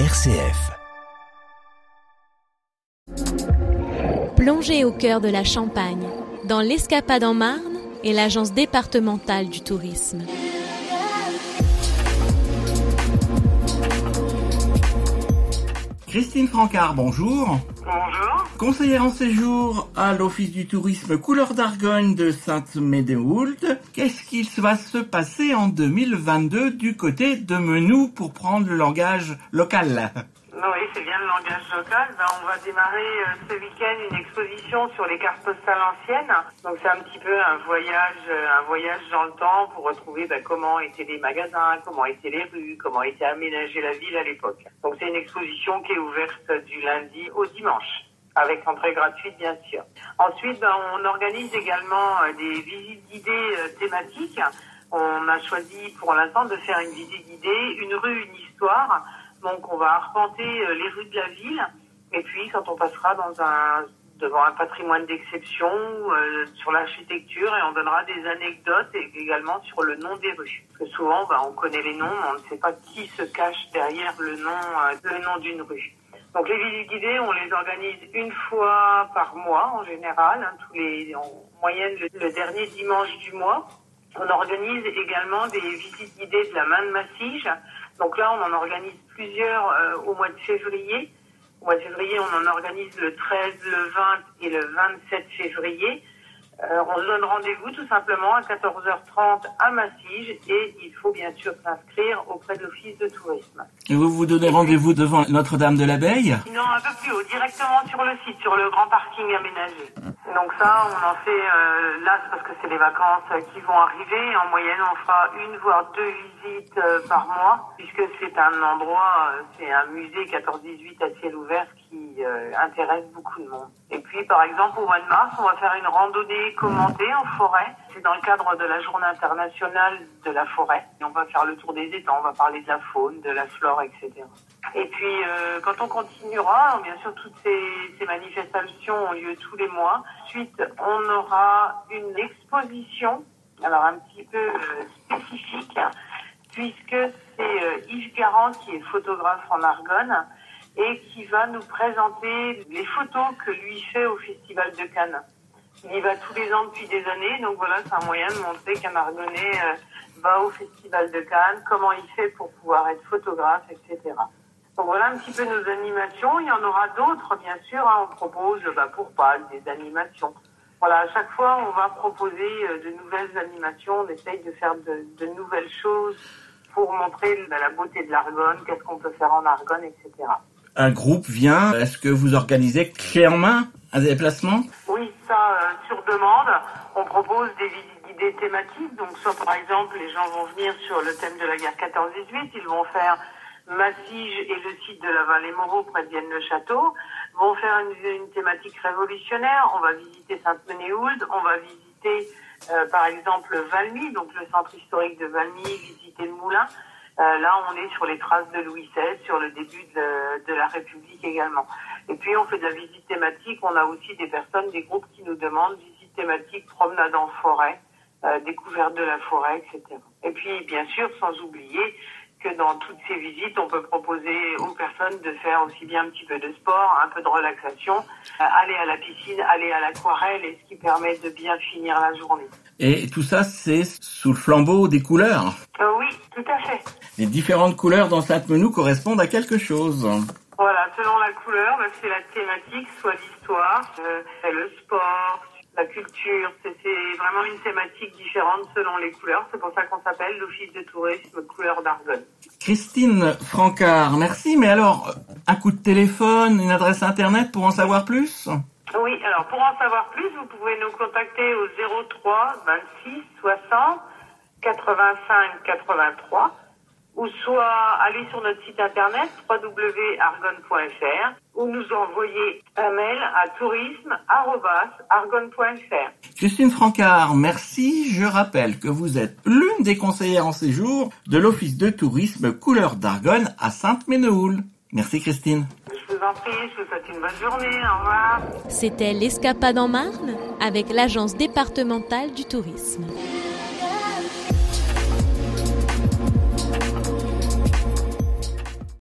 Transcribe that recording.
RCF. Plongez au cœur de la Champagne, dans l'Escapade en Marne et l'Agence départementale du tourisme. Christine Francard, bonjour. Bonjour. Conseillère en séjour à l'Office du tourisme Couleur d'Argonne de Sainte-Médéoult. Qu'est-ce qu'il va se passer en 2022 du côté de Menou pour prendre le langage local? Oui, c'est bien le langage local. Ben, on va démarrer euh, ce week-end une exposition sur les cartes postales anciennes. Donc c'est un petit peu un voyage, euh, un voyage dans le temps pour retrouver ben, comment étaient les magasins, comment étaient les rues, comment était aménagée la ville à l'époque. Donc c'est une exposition qui est ouverte du lundi au dimanche avec entrée gratuite bien sûr. Ensuite, ben, on organise également euh, des visites guidées euh, thématiques. On a choisi pour l'instant de faire une visite guidée, une rue, une histoire. Donc on va arpenter euh, les rues de la ville et puis quand on passera devant un patrimoine d'exception sur l'architecture et on donnera des anecdotes et également sur le nom des rues. Parce que souvent, ben, on connaît les noms, mais on ne sait pas qui se cache derrière le nom, le nom d'une rue. Donc les visites guidées, on les organise une fois par mois en général, hein, tous les, en moyenne le, dernier dimanche du mois. On organise également des visites guidées de la main de Massige. Donc là, on en organise plusieurs euh, au mois de février. Au mois de février, on en organise le 13, le 20 et le 27 février. Euh, on se donne rendez-vous tout simplement à 14h30 à Massige et il faut bien sûr s'inscrire auprès de l'Office de tourisme. Et vous vous donnez rendez-vous devant Notre-Dame de l'Abeille Non, un peu plus haut, directement sur le site, sur le grand parking aménagé. Donc ça, on en fait euh, là, parce que c'est les vacances qui vont arriver. En moyenne, on fera une voire deux visites euh, par mois, puisque c'est un endroit, euh, c'est un musée 14-18 à ciel ouvert qui intéresse beaucoup de monde. Et puis, par exemple, au mois de mars, on va faire une randonnée commentée en forêt. C'est dans le cadre de la Journée internationale de la forêt. Et on va faire le tour des étangs, on va parler de la faune, de la flore, etc. Et puis, quand on continuera, bien sûr, toutes ces, ces manifestations ont lieu tous les mois. Ensuite, on aura une exposition, alors un petit peu euh, spécifique, puisque c'est euh, Yves Garand qui est photographe en Argonne et qui va nous présenter les photos que lui fait au Festival de Cannes. Il y va tous les ans depuis des années, donc voilà, c'est un moyen de montrer qu'un Argonnais euh, va au Festival de Cannes, comment il fait pour pouvoir être photographe, etc. Donc voilà un petit peu nos animations. Il y en aura d'autres, bien sûr. Hein. On propose bah, pour Pâques des animations. Voilà, à chaque fois, on va proposer euh, de nouvelles animations. On essaye de faire de, de nouvelles choses pour montrer bah, la beauté de l'Argonne, qu'est-ce qu'on peut faire en Argonne, etc. Un groupe vient. Est-ce que vous organisez clé en main un déplacement? Oui, ça, euh, sur demande. On propose des visites guidées thématiques. Donc, soit par exemple, les gens vont venir sur le thème de la guerre 14-18. Ils vont faire Massige et le site de la vallée Moreau près de Vienne-le-Château vont faire une, thématique révolutionnaire. On va visiter Sainte-Menehould, on va visiter euh, par exemple Valmy, donc le centre historique de Valmy, visiter le moulin. Euh, là, on est sur les traces de Louis XVI, sur le début de, la République également. Et puis, on fait de la visite thématique. On a aussi des personnes, des groupes qui nous demandent visite thématique, promenade en forêt, euh, découverte de la forêt, etc. Et puis, bien sûr, sans oublier que dans toutes ces visites, on peut proposer aux personnes de faire aussi bien un petit peu de sport, un peu de relaxation, euh, aller à la piscine, aller à l'aquarelle, et ce qui permet de bien finir la journée. Et tout ça, c'est sous le flambeau des couleurs euh, Oui, tout à fait. Les différentes couleurs dans Sainte-Menou correspondent à quelque chose. Voilà, selon la couleur, bah, c'est la thématique, soit l'histoire, euh, le sport, la culture. C'est vraiment une thématique différente selon les couleurs. C'est pour ça qu'on s'appelle l'Office de tourisme couleur d'Argonne. Christine Francard, merci. Mais alors, un coup de téléphone, une adresse internet pour en savoir plus? Oui, alors pour en savoir plus, vous pouvez nous contacter au 03 26 60 85 83 ou soit aller sur notre site internet www.argonne.fr ou nous envoyer un mail à tourisme.argonne.fr. Christine Francard, merci. Je rappelle que vous êtes l'une des conseillères en séjour de l'Office de tourisme Couleur d'Argonne à Sainte-Ménehould. Merci Christine. Je vous en prie, je vous souhaite une bonne journée. Au revoir. C'était l'Escapade en Marne avec l'Agence départementale du tourisme.